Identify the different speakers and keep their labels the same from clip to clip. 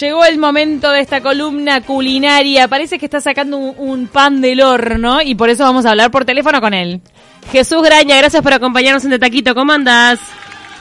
Speaker 1: llegó el momento de esta columna culinaria. Parece que está sacando un, pan del horno y por eso vamos a hablar por teléfono con él. Jesús Graña, gracias por acompañarnos en De Taquito. ¿Cómo andás?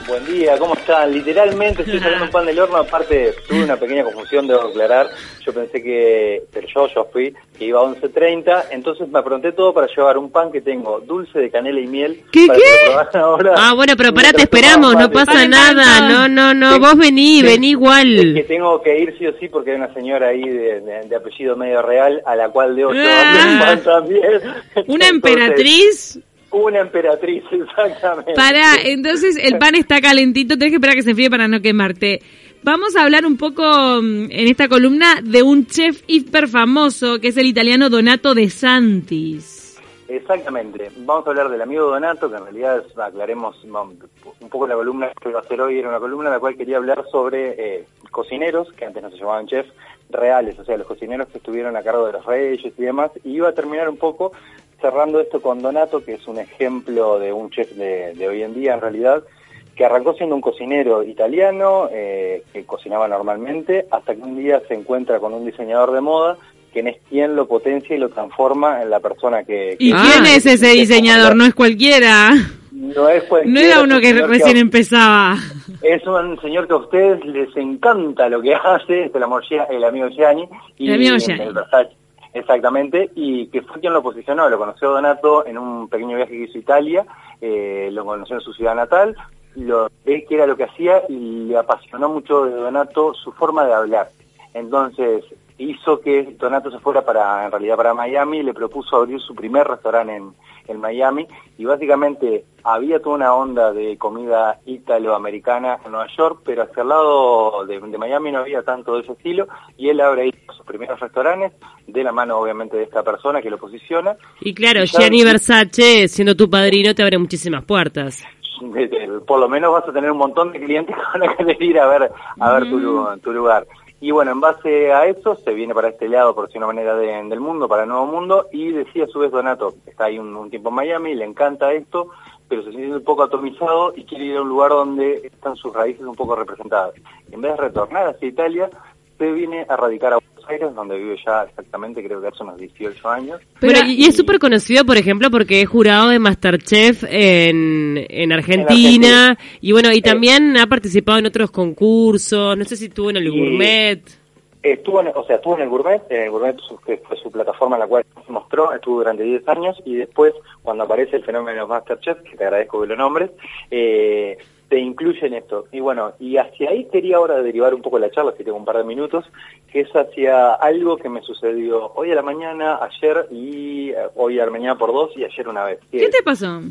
Speaker 2: Buen día, ¿cómo están? Literalmente estoy sacando un pan del horno, aparte tuve una pequeña confusión, debo aclarar. Yo pensé que, pero yo, yo fui, que iba a 11.30, entonces me apronté todo para llevar un pan que tengo dulce de canela y miel.
Speaker 1: ¿Qué,
Speaker 2: para
Speaker 1: qué?
Speaker 2: Que lo ahora,
Speaker 3: ah, bueno, pero pará, te esperamos, no pasa nada, no, no, no, vos vení, vení igual.
Speaker 2: Es que tengo que ir sí o sí porque hay una señora ahí de, de, de apellido medio real a la cual debo llevar
Speaker 3: Ah.
Speaker 2: un pan también.
Speaker 3: ¿Una
Speaker 2: Entonces,
Speaker 3: emperatriz?
Speaker 2: Una emperatriz, exactamente.
Speaker 3: Pará, entonces el pan está calentito, tenés que esperar a que se enfríe para no quemarte. Vamos a hablar un poco mm, en esta columna de un chef hiper famoso que es el italiano Donato De Santis.
Speaker 2: Exactamente. Vamos a hablar del amigo Donato, que en realidad aclaremos un poco la columna que iba a hacer hoy, era una columna en la cual quería hablar sobre eh, cocineros, que antes no se llamaban chefs, reales, o sea, los cocineros que estuvieron a cargo de los reyes y demás, y iba a terminar un poco cerrando esto con Donato, que es un ejemplo de un chef de, de hoy en día en realidad, que arrancó siendo un cocinero italiano, eh, que cocinaba normalmente, hasta que un día se encuentra con un diseñador de moda, quien es quien lo potencia y lo transforma en la persona que...
Speaker 3: ¿Y
Speaker 2: que-
Speaker 3: quién
Speaker 2: que-
Speaker 3: es ese diseñador? No es cualquiera.
Speaker 2: No es
Speaker 3: No
Speaker 2: cualquiera,
Speaker 3: era
Speaker 2: es
Speaker 3: uno
Speaker 2: un
Speaker 3: que recién empezaba.
Speaker 2: Es un señor que a ustedes les encanta lo que hace, es el, amor, el amigo Gianni. Y
Speaker 3: El amigo Gianni.
Speaker 2: el Versace, exactamente, y que fue quien lo posicionó, lo conoció Donato en un pequeño viaje que hizo Italia, eh, lo conoció en su ciudad natal, lo ve que era lo que hacía y le apasionó mucho de Donato su forma de hablar. Entonces hizo que Donato se fuera para, en realidad para Miami, le propuso abrir su primer restaurante en, en Miami y básicamente había toda una onda de comida italoamericana en Nueva York, pero hacia el lado de, de Miami no había tanto de ese estilo y él abre ahí sus primeros restaurantes de la mano obviamente de esta persona que lo posiciona.
Speaker 3: Y claro,
Speaker 2: Y
Speaker 3: Gianni Versace, siendo tu padrino, te abre muchísimas puertas.
Speaker 2: por lo menos vas a tener un montón de clientes que van a querer ir a ver a ver tu lugar. Y bueno, en base a eso se viene para este lado, por decir una manera, de- del mundo, para el Nuevo Mundo, y decía a su vez Donato, está ahí un, tiempo en Miami, le encanta esto, pero se siente un poco atomizado y quiere ir a un lugar donde están sus raíces un poco representadas. En vez de retornar hacia Italia, se viene a radicar a Aires, donde vive ya exactamente, creo que hace unos 18 años.
Speaker 3: Pero, y y es súper conocido, por ejemplo, porque es jurado de Masterchef en, en Argentina.
Speaker 2: Argentina.
Speaker 3: Y bueno, y
Speaker 2: Eh.
Speaker 3: también ha participado en otros concursos. No sé si estuvo en el
Speaker 2: Y-
Speaker 3: Gourmet.
Speaker 2: Estuvo en, o sea, estuvo en el Gourmet, en el Gourmet su- que fue su plataforma en la cual se mostró, estuvo durante 10 años y después, cuando aparece el fenómeno Masterchef, que te agradezco que lo nombres, eh, te incluye en esto. Y bueno, y hacia ahí quería ahora derivar un poco la charla, si tengo un par de minutos, que es hacia algo que me sucedió hoy a la mañana, ayer y eh, hoy a la mañana por dos y ayer una vez.
Speaker 3: ¿Qué te pasó?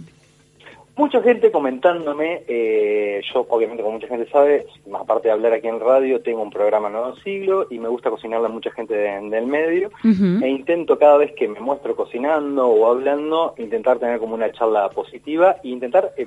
Speaker 2: Mucha gente comentándome, eh, yo obviamente como mucha gente sabe, más aparte de hablar aquí en radio, tengo un programa Nuevo Siglo y me gusta cocinarle a mucha gente de- del medio e intento cada vez que me muestro cocinando o hablando, intentar tener como una charla positiva e intentar eh,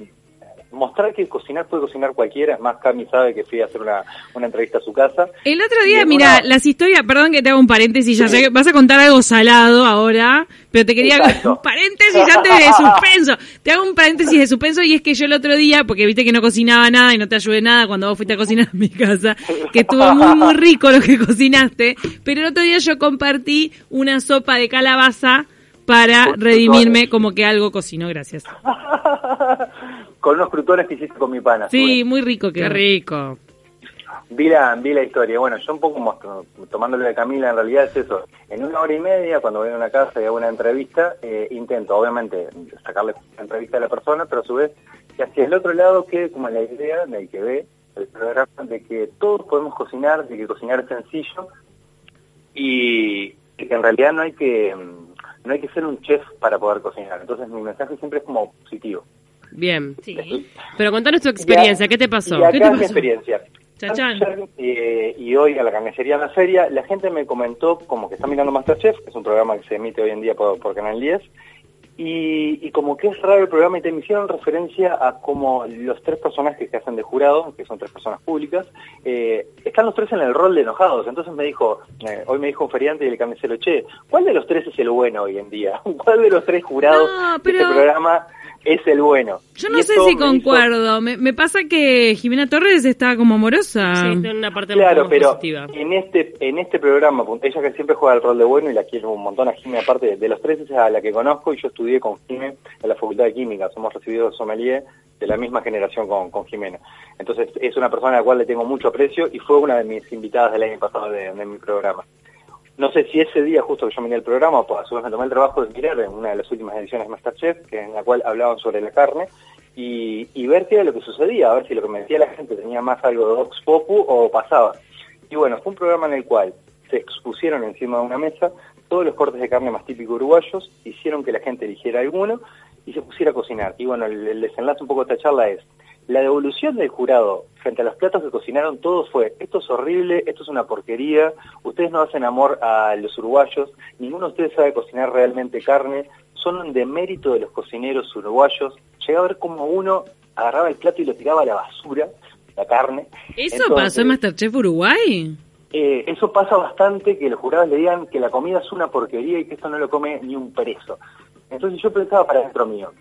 Speaker 2: mostrar que cocinar puede cocinar cualquiera, más Cami sabe que fui a hacer una, una entrevista a su casa.
Speaker 3: El otro día,
Speaker 2: en
Speaker 3: mira,
Speaker 2: una-
Speaker 3: las historias, perdón que te haga un paréntesis, ya
Speaker 2: Sí.
Speaker 3: vas a contar algo salado ahora, pero te quería un paréntesis antes de suspenso. Te hago un paréntesis de suspenso y es que yo el otro día, porque viste que no cocinaba nada y no te ayudé nada cuando vos fuiste a cocinar a mi casa, que estuvo muy, muy rico lo que cocinaste, pero el otro día yo compartí una sopa de calabaza para redimirme como que algo cocinó, gracias.
Speaker 2: con unos crutones que hiciste con mi pana.
Speaker 3: Sí, muy rico que rico.
Speaker 2: Vi la, vi la historia. Bueno, yo un poco mostro- tomándolo de Camila, en realidad es eso. En una hora y media, cuando voy a una casa y hago una entrevista, eh, intento, obviamente, sacarle la entrevista a la persona, pero a su vez, que hacia el otro lado quede como la idea del que ve el programa de que todos podemos cocinar, de que cocinar es sencillo y que en realidad no hay que mm, no hay que ser un chef para poder cocinar. Entonces mi mensaje siempre es como positivo.
Speaker 3: Bien.
Speaker 1: Sí.
Speaker 3: Pero contanos tu experiencia, ¿qué te pasó?
Speaker 2: Y acá
Speaker 3: ¿Qué te
Speaker 2: es mi experiencia. Ayer, eh, y hoy a la carnicería en la feria, la gente me comentó como que está mirando Masterchef, que es un programa que se emite hoy en día por, por Canal 10, y, y como que es raro el programa y te me hicieron referencia a como los tres personajes que hacen de jurado, que son tres personas públicas, eh, están los tres en el rol de enojados. Entonces me dijo, eh, hoy me dijo un feriante y el carnicero, che, ¿cuál de los tres es el bueno hoy en día? ¿Cuál de los tres jurados
Speaker 3: No,
Speaker 2: de este programa es el bueno.
Speaker 3: Yo no sé si concuerdo. Me, me, pasa que Jimena Torres está como amorosa.
Speaker 1: Sí, en una parte
Speaker 2: claro, pero
Speaker 1: positiva.
Speaker 2: en este en este programa, ella que siempre juega el rol de bueno y la quiero un montón a Jimena, aparte de los tres es a la que conozco y yo estudié con Jimena en la Facultad de Química. Somos recibidos sommelier de la misma generación con, con Jimena. Entonces es una persona a la cual le tengo mucho aprecio y fue una de mis invitadas del año pasado de, de mi programa. No sé si ese día justo que yo miré el programa, pues a me tomé el trabajo de mirar en una de las últimas ediciones de Masterchef, que en la cual hablaban sobre la carne, y, y ver qué era lo que sucedía, a ver si lo que me decía la gente tenía más algo de Vox Popu o pasaba. Y bueno, fue un programa en el cual se expusieron encima de una mesa todos los cortes de carne más típicos uruguayos, hicieron que la gente eligiera alguno y se pusiera a cocinar. Y bueno, el, el desenlace un poco de esta charla es, la devolución del jurado frente a los platos que cocinaron todos fue, esto es horrible, esto es una porquería, ustedes no hacen amor a los uruguayos, ninguno de ustedes sabe cocinar realmente carne, son un demérito de los cocineros uruguayos. Llegué a ver como uno agarraba el plato y lo tiraba a la basura, la carne.
Speaker 3: ¿Eso Entonces, pasó en Masterchef Uruguay?
Speaker 2: Eh, eso pasa bastante, que los jurados le digan que la comida es una porquería y que eso no lo come ni un preso. Entonces yo pensaba para dentro mío,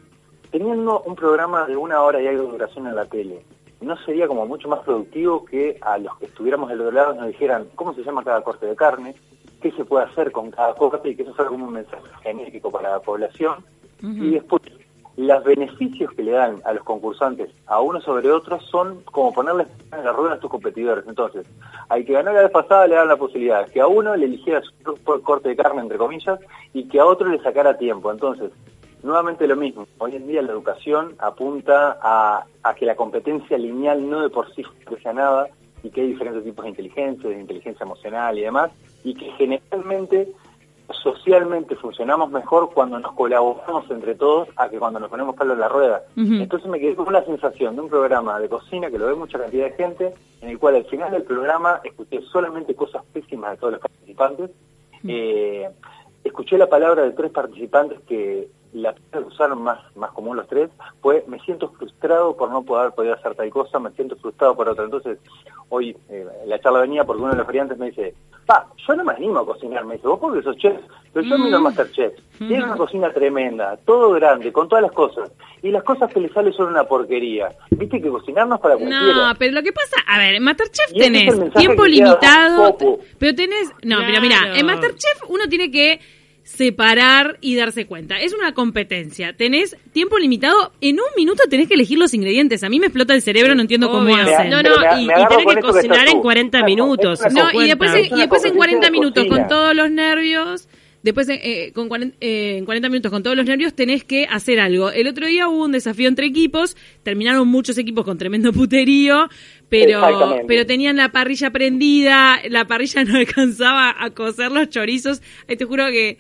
Speaker 2: teniendo un programa de una hora y algo de duración en la tele, ¿no sería como mucho más productivo que a los que estuviéramos del otro lado nos dijeran cómo se llama cada corte de carne, qué se puede hacer con cada corte y que eso sea como un mensaje genérico para la población? Uh -huh. Y después, los beneficios que le dan a los concursantes a uno sobre otro son como ponerles en la rueda a tus competidores. Entonces, al que ganó la vez pasada le dan la posibilidad que a uno le eligiera su corte de carne, entre comillas, y que a otro le sacara tiempo. Entonces, nuevamente lo mismo. Hoy en día la educación apunta a, a que la competencia lineal no de por sí sea nada y que hay diferentes tipos de inteligencia, de inteligencia emocional y demás, y que generalmente socialmente funcionamos mejor cuando nos colaboramos entre todos a que cuando nos ponemos palo en la rueda. Uh -huh. Entonces me quedé con una sensación de un programa de cocina que lo ve mucha cantidad de gente, en el cual al final del programa escuché solamente cosas pésimas de todos los participantes. Uh -huh. eh, escuché la palabra de tres participantes que la que usaron más, más común los tres fue me siento frustrado por no poder poder hacer tal cosa, me siento frustrado por otra. Entonces, hoy eh, la charla venía porque uno de los variantes me dice, pa, yo no me animo a cocinar, me dice, vos porque sos chef, pero yo mm. miro Masterchef, mm. tiene una cocina tremenda, todo grande, con todas las cosas, y las cosas que le salen son una porquería. Viste que cocinarnos para cualquiera.
Speaker 3: No, pero lo que pasa, a ver, en Masterchef tenés tiempo limitado, pero tenés, no, claro. pero mira, en Masterchef uno tiene que separar y darse cuenta. Es una competencia. Tenés tiempo limitado. En un minuto tenés que elegir los ingredientes. A mí me explota el cerebro, no entiendo cómo hacen.
Speaker 1: No, no, y, y tenés que cocinar en 40 minutos.
Speaker 3: No, y después, en, y después en 40 minutos, con todos los nervios, después eh, con 40, eh, en 40 minutos con todos los nervios tenés que hacer algo. El otro día hubo un desafío entre equipos, terminaron muchos equipos con tremendo puterío, pero pero tenían la parrilla prendida, la parrilla no alcanzaba a cocer los chorizos. Ay, te juro que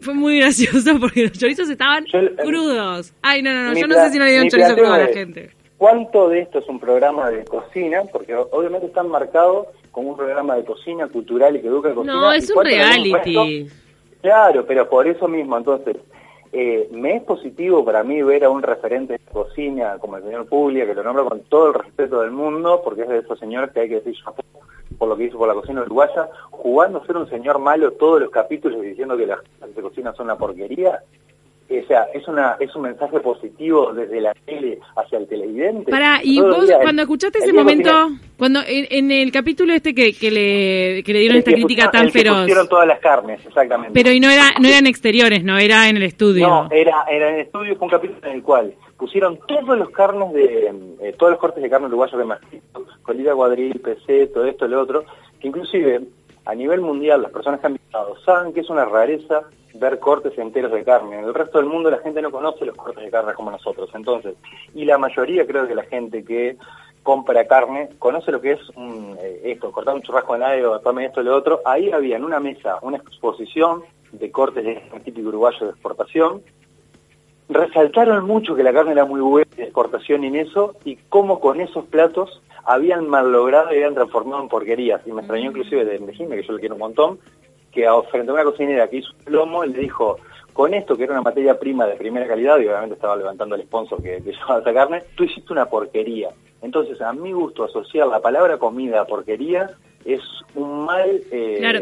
Speaker 3: fue muy gracioso porque los chorizos estaban yo, crudos. Ay, no, no, no, yo no sé si no le dieron chorizo crudo a la gente.
Speaker 2: ¿Cuánto de esto es un programa de cocina? Porque obviamente están marcados como un programa de cocina cultural y que educa cocina.
Speaker 3: No, es un reality.
Speaker 2: Claro, pero por eso mismo, entonces, eh, me es positivo para mí ver a un referente de cocina como el señor Puglia, que lo nombro con todo el respeto del mundo, porque es de esos señores que hay que decir por lo que hizo por la cocina uruguaya, jugando a ser un señor malo todos los capítulos y diciendo que las de cocina son una porquería, o sea, es una es un mensaje positivo desde la tele hacia el televidente.
Speaker 3: Para, y vos día, cuando escuchaste ese momento, cuando en, en, el capítulo este que, que le que le dieron esta crítica tan
Speaker 2: el
Speaker 3: feroz.
Speaker 2: pusieron todas las carnes, exactamente.
Speaker 3: Pero y no era no eran exteriores, no era en el estudio.
Speaker 2: No, era era en el estudio fue un capítulo en el cual pusieron todos los carnes de eh, todos los cortes de carne uruguayo que más colida cuadril, PC, todo esto, lo otro, que inclusive a nivel mundial las personas que han visitado saben que es una rareza ver cortes enteros de carne. En el resto del mundo la gente no conoce los cortes de carne como nosotros. Entonces, y la mayoría creo que la gente que compra carne conoce lo que es un, eh, esto, cortar un churrasco de aire o tomarme esto y lo otro. Ahí había en una mesa una exposición de cortes de típico uruguayo de exportación. Resaltaron mucho que la carne era muy buena de exportación y en eso, y cómo con esos platos habían mal logrado y habían transformado en porquerías. Y me extrañó inclusive de, Jimmy, que yo le quiero un montón, que frente a una cocinera que hizo un lomo, le dijo, con esto, que era una materia prima de primera calidad, y obviamente estaba levantando el sponsor que, que llevaba esa carne, tú hiciste una porquería. Entonces, a mi gusto, asociar la palabra comida a porquería es un mal... Eh,
Speaker 3: claro.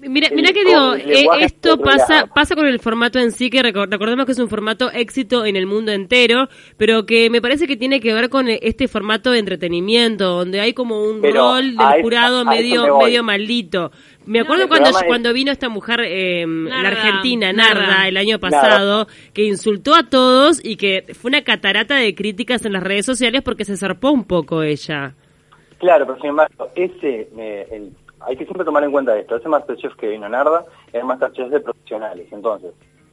Speaker 3: Mira, mira que digo, eh, esto pasa pasa con el formato en sí, que recordemos que es un formato éxito en el mundo entero, pero que me parece que tiene que ver con este formato de entretenimiento, donde hay como un rol del jurado medio medio maldito. Me acuerdo cuando cuando vino esta mujer, eh, la argentina, Narda, el año pasado, que insultó a todos y que fue una catarata de críticas en las redes sociales porque se zarpó un poco ella.
Speaker 2: Claro, pero sin embargo, ese, eh, el hay que siempre tomar en cuenta esto. Ese Masterchef que vino Narda era Masterchef de profesionales. Entonces,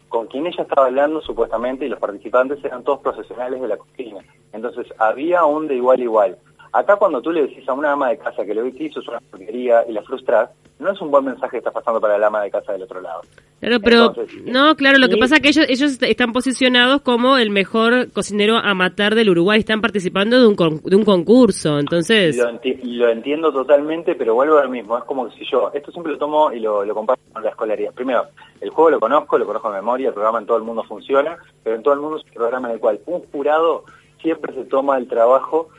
Speaker 2: con quien ella estaba hablando supuestamente y los participantes eran todos profesionales de la cocina. Entonces, había un de igual a igual. Acá cuando tú le decís a una ama de casa que lo que hizo es una porquería y la frustras, no es un buen mensaje que está pasando para la ama de casa del otro lado.
Speaker 3: Claro, pero no, claro, lo que pasa es que ellos ellos están posicionados como el mejor cocinero a matar del Uruguay, están participando de un de un concurso, entonces
Speaker 2: lo, entiendo totalmente, pero vuelvo a lo mismo, es como si yo, esto siempre lo tomo y lo, lo comparto con la escolaridad. Primero, el juego lo conozco, lo conozco de memoria, el programa en todo el mundo funciona, pero en todo el mundo es un programa en el cual un jurado siempre se toma el trabajo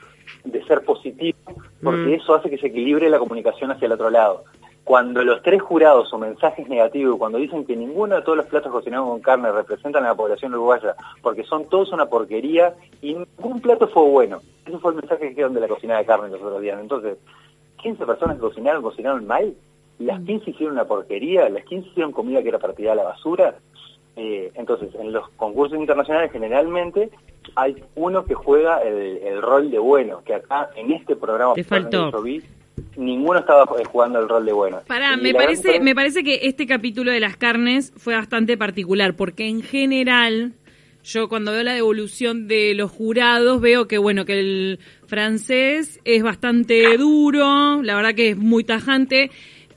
Speaker 2: de ser positivo, porque mm. eso hace que se equilibre la comunicación hacia el otro lado. Cuando los tres jurados son mensajes negativos, cuando dicen que ninguno de todos los platos cocinados con carne representan a la población uruguaya, porque son todos una porquería y ningún plato fue bueno. Ese fue el mensaje que quedaron de la cocina de carne los otros días. Entonces, 15 personas que cocinaron, cocinaron mal, las 15 mm. hicieron una porquería, las 15 hicieron comida que era para tirar a la basura. Eh, entonces, en los concursos internacionales generalmente hay uno que juega el, rol de bueno, que acá en este programa
Speaker 3: Te faltó.
Speaker 2: Ninguno estaba jugando el rol de bueno.
Speaker 3: Pará, me parece, me parece que este capítulo de las carnes fue bastante particular, porque en general, yo cuando veo la devolución de los jurados, veo que bueno, que el francés es bastante duro, la verdad que es muy tajante.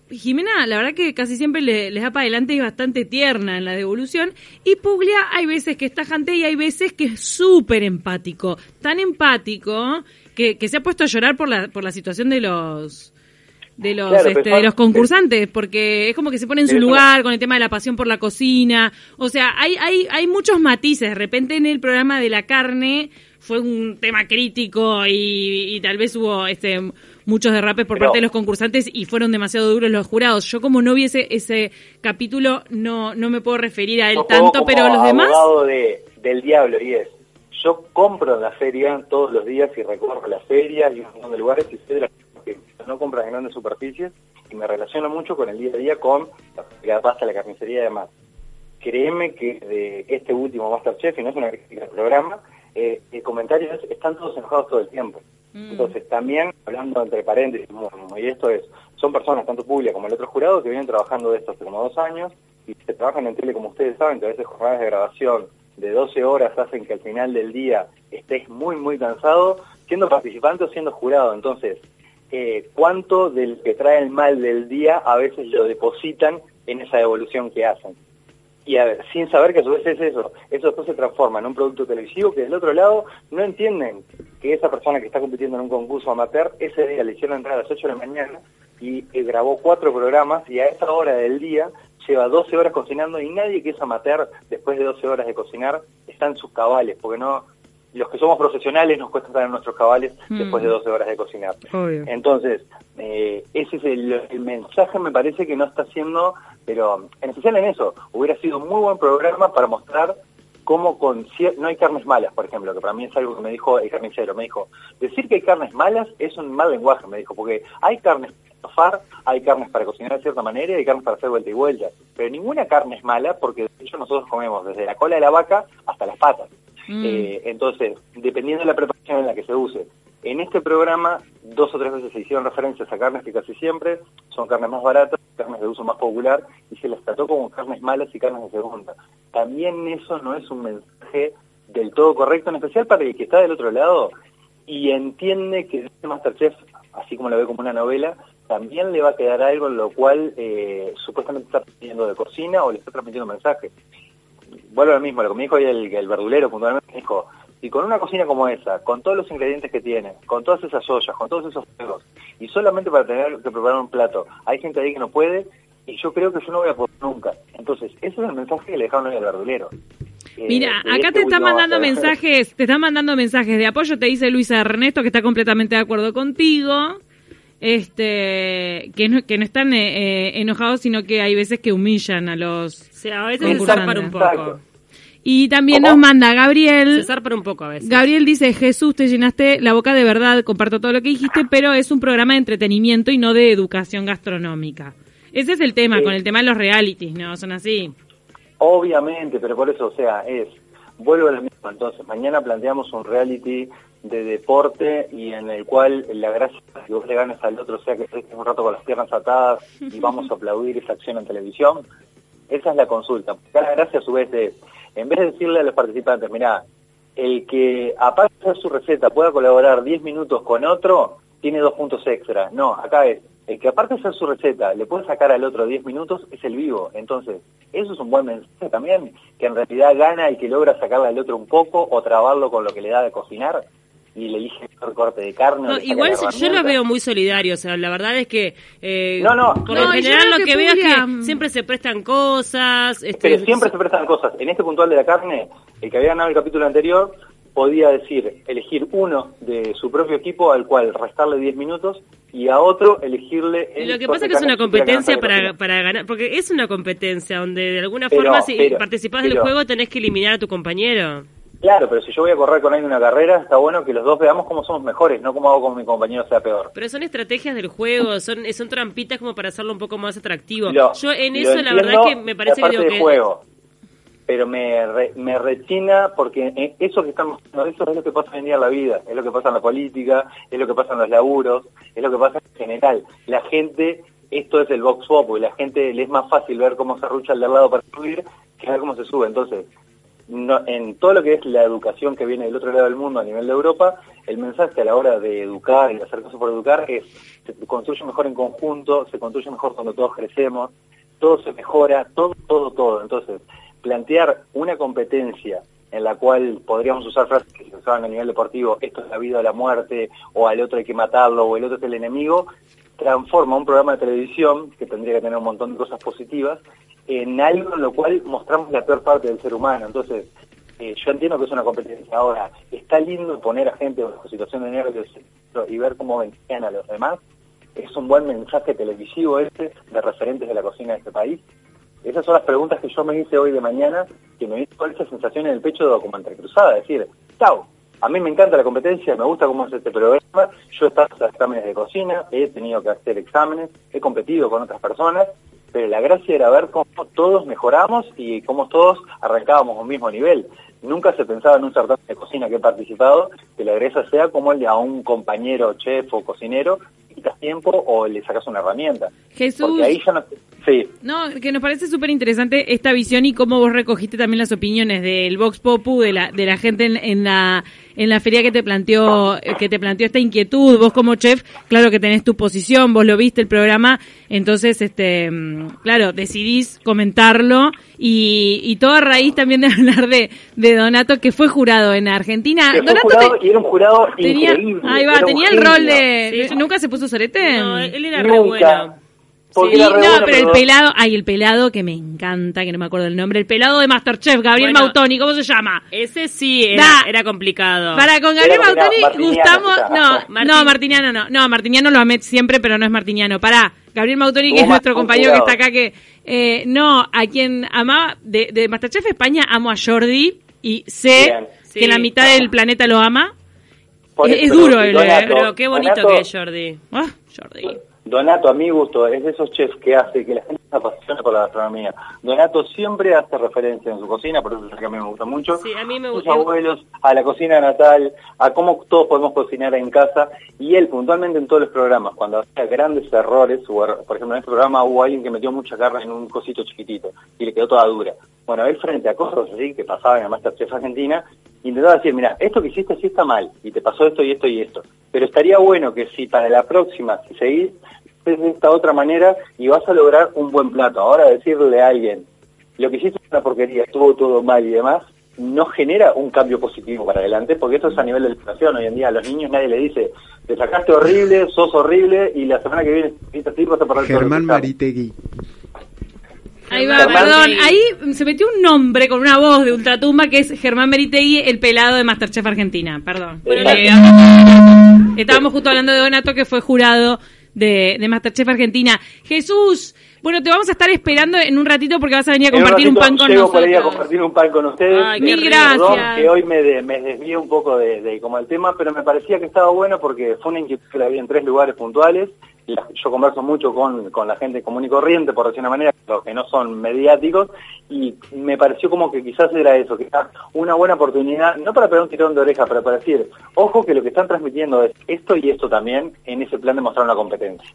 Speaker 3: Jimena, la verdad que casi siempre le, les da para adelante y es bastante tierna en la devolución. Y Puglia hay veces que está tajante y hay veces que es súper empático. Tan empático que, que, se ha puesto a llorar por la, por la situación de los de los este, de los concursantes porque es como que se pone en su lugar con el tema de la pasión por la cocina o sea hay hay hay muchos matices de repente en el programa de la carne fue un tema crítico y, y tal vez hubo este muchos derrapes por parte de los concursantes y fueron demasiado duros los jurados. Yo como no vi ese, capítulo no, no me puedo referir a él tanto, pero los demás...
Speaker 2: De, del diablo y es, yo compro en la feria todos los días y recorro la feria y un montón de lugares y sé de las que no compran en grandes superficies y me relaciono mucho con el día a día con la pasta, la carnicería y demás. Créeme que de este último Masterchef, y no es una crítica del programa, eh, el comentario es, están todos enojados todo el tiempo. Mm. Entonces, también, hablando entre paréntesis, y esto es, son personas, tanto públicas como el otro jurado, que vienen trabajando de esto hace como dos años, y se trabajan en tele, como ustedes saben, que a veces jornadas de grabación de 12 horas hacen que al final del día estés muy, muy cansado, siendo participante o siendo jurado. Entonces, eh, ¿cuánto del que trae el mal del día a veces lo depositan en esa evolución que hacen? y a ver, sin saber que a su vez es eso, eso después se transforma en un producto televisivo que del otro lado no entienden que esa persona que está compitiendo en un concurso amateur, ese día le hicieron entrar a las 8 de la mañana y grabó cuatro programas y a esa hora del día lleva 12 horas cocinando y nadie que es amateur después de 12 horas de cocinar está en sus cabales, porque no los que somos profesionales nos cuesta estar en nuestros cabales mm. después de 12 horas de cocinar. Entonces, eh, ese es el, mensaje, me parece que no está siendo, pero en especial en eso, hubiera sido un muy buen programa para mostrar cómo con no hay carnes malas, por ejemplo, que para mí es algo que me dijo el carnicero, me dijo, decir que hay carnes malas es un mal lenguaje, me dijo, porque hay carnes para far, hay carnes para cocinar de cierta manera y hay carnes para hacer vuelta y vuelta, pero ninguna carne es mala porque de hecho nosotros comemos desde la cola de la vaca hasta las patas. Mm. Eh, entonces, dependiendo de la preparación en la que se use. En este programa, dos o tres veces se hicieron referencias a carnes que casi siempre son carnes más baratas, carnes de uso más popular, y se las trató como carnes malas y carnes de segunda. También eso no es un mensaje del todo correcto, en especial para el que está del otro lado y entiende que este Masterchef, así como lo ve como una novela, también le va a quedar algo en lo cual eh, supuestamente está transmitiendo de cocina o le está transmitiendo mensaje vuelvo al mismo, lo que me dijo hoy el, el verdulero puntualmente, me dijo, y con una cocina como esa, con todos los ingredientes que tiene, con todas esas ollas, con todos esos fuegos, y solamente para tener que preparar un plato, hay gente ahí que no puede, y yo creo que yo no voy a poder nunca. Entonces, ese es el mensaje que le dejaron hoy al verdulero.
Speaker 3: Eh, Mira, acá te están mandando mensajes, te están mandando mensajes de apoyo, te dice Luisa Ernesto que está completamente de acuerdo contigo. Este que no, que no están eh, eh, enojados, sino que hay veces que humillan a los...
Speaker 1: O sea, a veces se zarpan un poco.
Speaker 3: Y también
Speaker 2: ¿Cómo?
Speaker 3: nos manda Gabriel...
Speaker 1: Se zarpan un poco a veces.
Speaker 3: Gabriel dice, Jesús, te llenaste la boca de verdad, comparto todo lo que dijiste, pero es un programa de entretenimiento y no de educación gastronómica. Ese es el tema,
Speaker 2: Sí.
Speaker 3: con el tema de los realities, ¿no? Son así.
Speaker 2: Obviamente, pero por eso, o sea, es, vuelvo a lo mismo, entonces, mañana planteamos un reality de deporte y en el cual la gracia que vos le ganes al otro, sea, que estés un rato con las piernas atadas y vamos a aplaudir esa acción en televisión, esa es la consulta. Porque la gracia a su vez es, en vez de decirle a los participantes, mirá, el que aparte de su receta pueda colaborar 10 minutos con otro, tiene dos puntos extra. No, acá es, el que aparte de hacer su receta le puede sacar al otro 10 minutos, es el vivo. Entonces, eso es un buen mensaje también, que en realidad gana el que logra sacarle al otro un poco o trabarlo con lo que le da de cocinar y le elige el corte de carne. o
Speaker 1: No, igual yo lo
Speaker 2: herramienta.
Speaker 1: veo muy solidario, o sea, la verdad es que eh,
Speaker 2: No, no.
Speaker 1: por
Speaker 3: No,
Speaker 1: lo general lo
Speaker 3: que
Speaker 1: que veo es que siempre se prestan cosas, este,
Speaker 2: Pero siempre se prestan cosas. En este puntual de la carne, el que había ganado el capítulo anterior podía decir, elegir uno de su propio equipo al cual restarle 10 minutos y a otro elegirle... el
Speaker 1: Lo que pasa es que es una competencia para, para ganar, porque es una competencia donde de alguna
Speaker 2: Pero-
Speaker 1: forma si
Speaker 2: pero-
Speaker 1: participás del
Speaker 2: pero-
Speaker 1: juego tenés que eliminar a tu compañero.
Speaker 2: Claro, pero si yo voy a correr con alguien una carrera, está bueno que los dos veamos cómo somos mejores, no cómo hago con mi compañero sea peor.
Speaker 1: Pero son estrategias del juego, son, son trampitas como para hacerlo un poco más atractivo.
Speaker 2: Lo-
Speaker 1: Yo en eso la verdad es que me parece
Speaker 2: la
Speaker 1: que,
Speaker 2: parte
Speaker 1: digo que
Speaker 2: juego. Pero me, re- me rechina porque eh, eso que estamos haciendo, eso es lo que pasa hoy en día en la vida, es lo que pasa en la política, es lo que pasa en los laburos, es lo que pasa en general. La gente, esto es el box pop, y la gente le es más fácil ver cómo se arrucha el de al lado para subir que ver cómo se sube. Entonces, no, en todo lo que es la educación que viene del otro lado del mundo a nivel de Europa, el mensaje a la hora de educar y de hacer cosas por educar es se construye mejor en conjunto, se construye mejor cuando todos crecemos, todo se mejora, todo, todo, todo. Entonces, plantear una competencia en la cual podríamos usar frases que se usaban a nivel deportivo, esto es la vida o la muerte, o al otro hay que matarlo, o el otro es el enemigo, transforma un programa de televisión, que tendría que tener un montón de cosas positivas, en algo en lo cual mostramos la peor parte del ser humano. Entonces, eh, yo entiendo que es una competencia. Ahora, está lindo poner a gente bajo situación de nervios y ver cómo benefician a los demás. Es un buen mensaje televisivo ese de referentes de la cocina de este país. Esas son las preguntas que yo me hice hoy de mañana, que me hizo esa sensación en el pecho como entrecruzada, decir, chau, a mí me encanta la competencia, me gusta cómo es este programa, yo he estado en exámenes de cocina, he tenido que hacer exámenes, he competido con otras personas, pero la gracia era ver cómo todos mejoramos y cómo todos arrancábamos a un mismo nivel. Nunca se pensaba en un certamen de cocina que he participado que la gracia sea como el de a un compañero chef o cocinero, quitas tiempo o le sacas una herramienta.
Speaker 3: Jesús.
Speaker 2: Porque ahí ya no... Sí.
Speaker 3: No, que nos parece súper interesante esta visión y cómo vos recogiste también las opiniones del Vox Popu, de la, de la gente en, en la en la feria que te planteó que te planteó esta inquietud. Vos como chef, claro que tenés tu posición, vos lo viste el programa, entonces, este, mm, claro, decidís comentarlo y, y todo a raíz también de hablar de, de Donato que fue jurado en Argentina.
Speaker 2: Que fue
Speaker 3: Donato
Speaker 2: jurado
Speaker 3: te-
Speaker 2: y era un jurado
Speaker 3: tenía,
Speaker 2: increíble.
Speaker 3: ahí va, tenía el
Speaker 2: genio.
Speaker 3: rol de,
Speaker 1: Sí.
Speaker 3: nunca se puso sorete.
Speaker 1: No, él era re bueno.
Speaker 3: Sí, no, pero el pelado, ay, el pelado que me encanta, que no me acuerdo el nombre, el pelado de Masterchef, Gabriel
Speaker 1: Bueno.
Speaker 3: Mautoni, ¿cómo se llama?
Speaker 1: Ese sí era, complicado.
Speaker 3: Para con Gabriel
Speaker 2: Era
Speaker 3: Mautoni gustamos, no, no, Martiniano no, no, Martiniano lo amé siempre, pero no es Martiniano, pará, Gabriel Mautoni que es nuestro compañero que está acá, que, eh, no, a quien amaba, de, de Masterchef España amo a Jordi, y sé
Speaker 2: Bien.
Speaker 3: que
Speaker 1: Sí.
Speaker 3: la mitad del planeta lo ama,
Speaker 2: Por
Speaker 3: es-
Speaker 2: eso,
Speaker 3: es duro el-
Speaker 2: Donato-
Speaker 1: Pero qué bonito
Speaker 2: Donato-
Speaker 1: que es Jordi.
Speaker 3: ah, Jordi.
Speaker 2: Donato, a mi gusto, es de esos chefs que hace que la gente se apasione por la gastronomía. Donato siempre hace referencia en su cocina, por eso es que a mí me gusta mucho.
Speaker 1: Sí, a mí me
Speaker 2: sus
Speaker 1: gusta-
Speaker 2: abuelos, a la cocina natal, a cómo todos podemos cocinar en casa. Y él, puntualmente en todos los programas, cuando hacía grandes errores, er- por ejemplo, en este programa hubo alguien que metió mucha carne en un cosito chiquitito y le quedó toda dura. Bueno, él frente a cosas así que pasaban en Masterchef Argentina, intentaba decir, mira, esto que hiciste sí está mal, y te pasó esto y esto y esto. Pero estaría bueno que si para la próxima, si seguís de esta otra manera y vas a lograr un buen plato. Ahora decirle a alguien, lo que hiciste es una porquería, estuvo todo mal y demás, no genera un cambio positivo para adelante, porque esto es a nivel de educación. Hoy en día a los niños nadie le dice, te sacaste horrible, sos horrible, y la semana que viene, te vas a perder
Speaker 4: Germán
Speaker 2: todo el examen".
Speaker 4: Maritegui.
Speaker 3: Ahí va,
Speaker 1: Germán
Speaker 3: perdón. Ahí se metió un nombre con una voz de ultratumba que es Germán Meritegui, el pelado de Masterchef Argentina. Perdón.
Speaker 2: Bueno,
Speaker 3: Eh, estábamos justo hablando de Donato que fue jurado de, de Masterchef Argentina. Jesús, bueno, te vamos a estar esperando en un ratito porque vas a venir a compartir un, pan con
Speaker 2: llego
Speaker 3: nosotros.
Speaker 2: Por ahí a compartir un pan con ustedes.
Speaker 3: Ay, mil gracias.
Speaker 2: Perdón que hoy me, de, me desvié un poco de, de como el tema, pero me parecía que estaba bueno porque fue una inquietud que había en tres lugares puntuales. Yo converso mucho con, con la gente común y corriente, por decir una manera, los que no son mediáticos, y me pareció como que quizás era eso, que era una buena oportunidad, no para pegar un tirón de oreja, pero para decir, ojo que lo que están transmitiendo es esto y esto también, en ese plan de mostrar una competencia.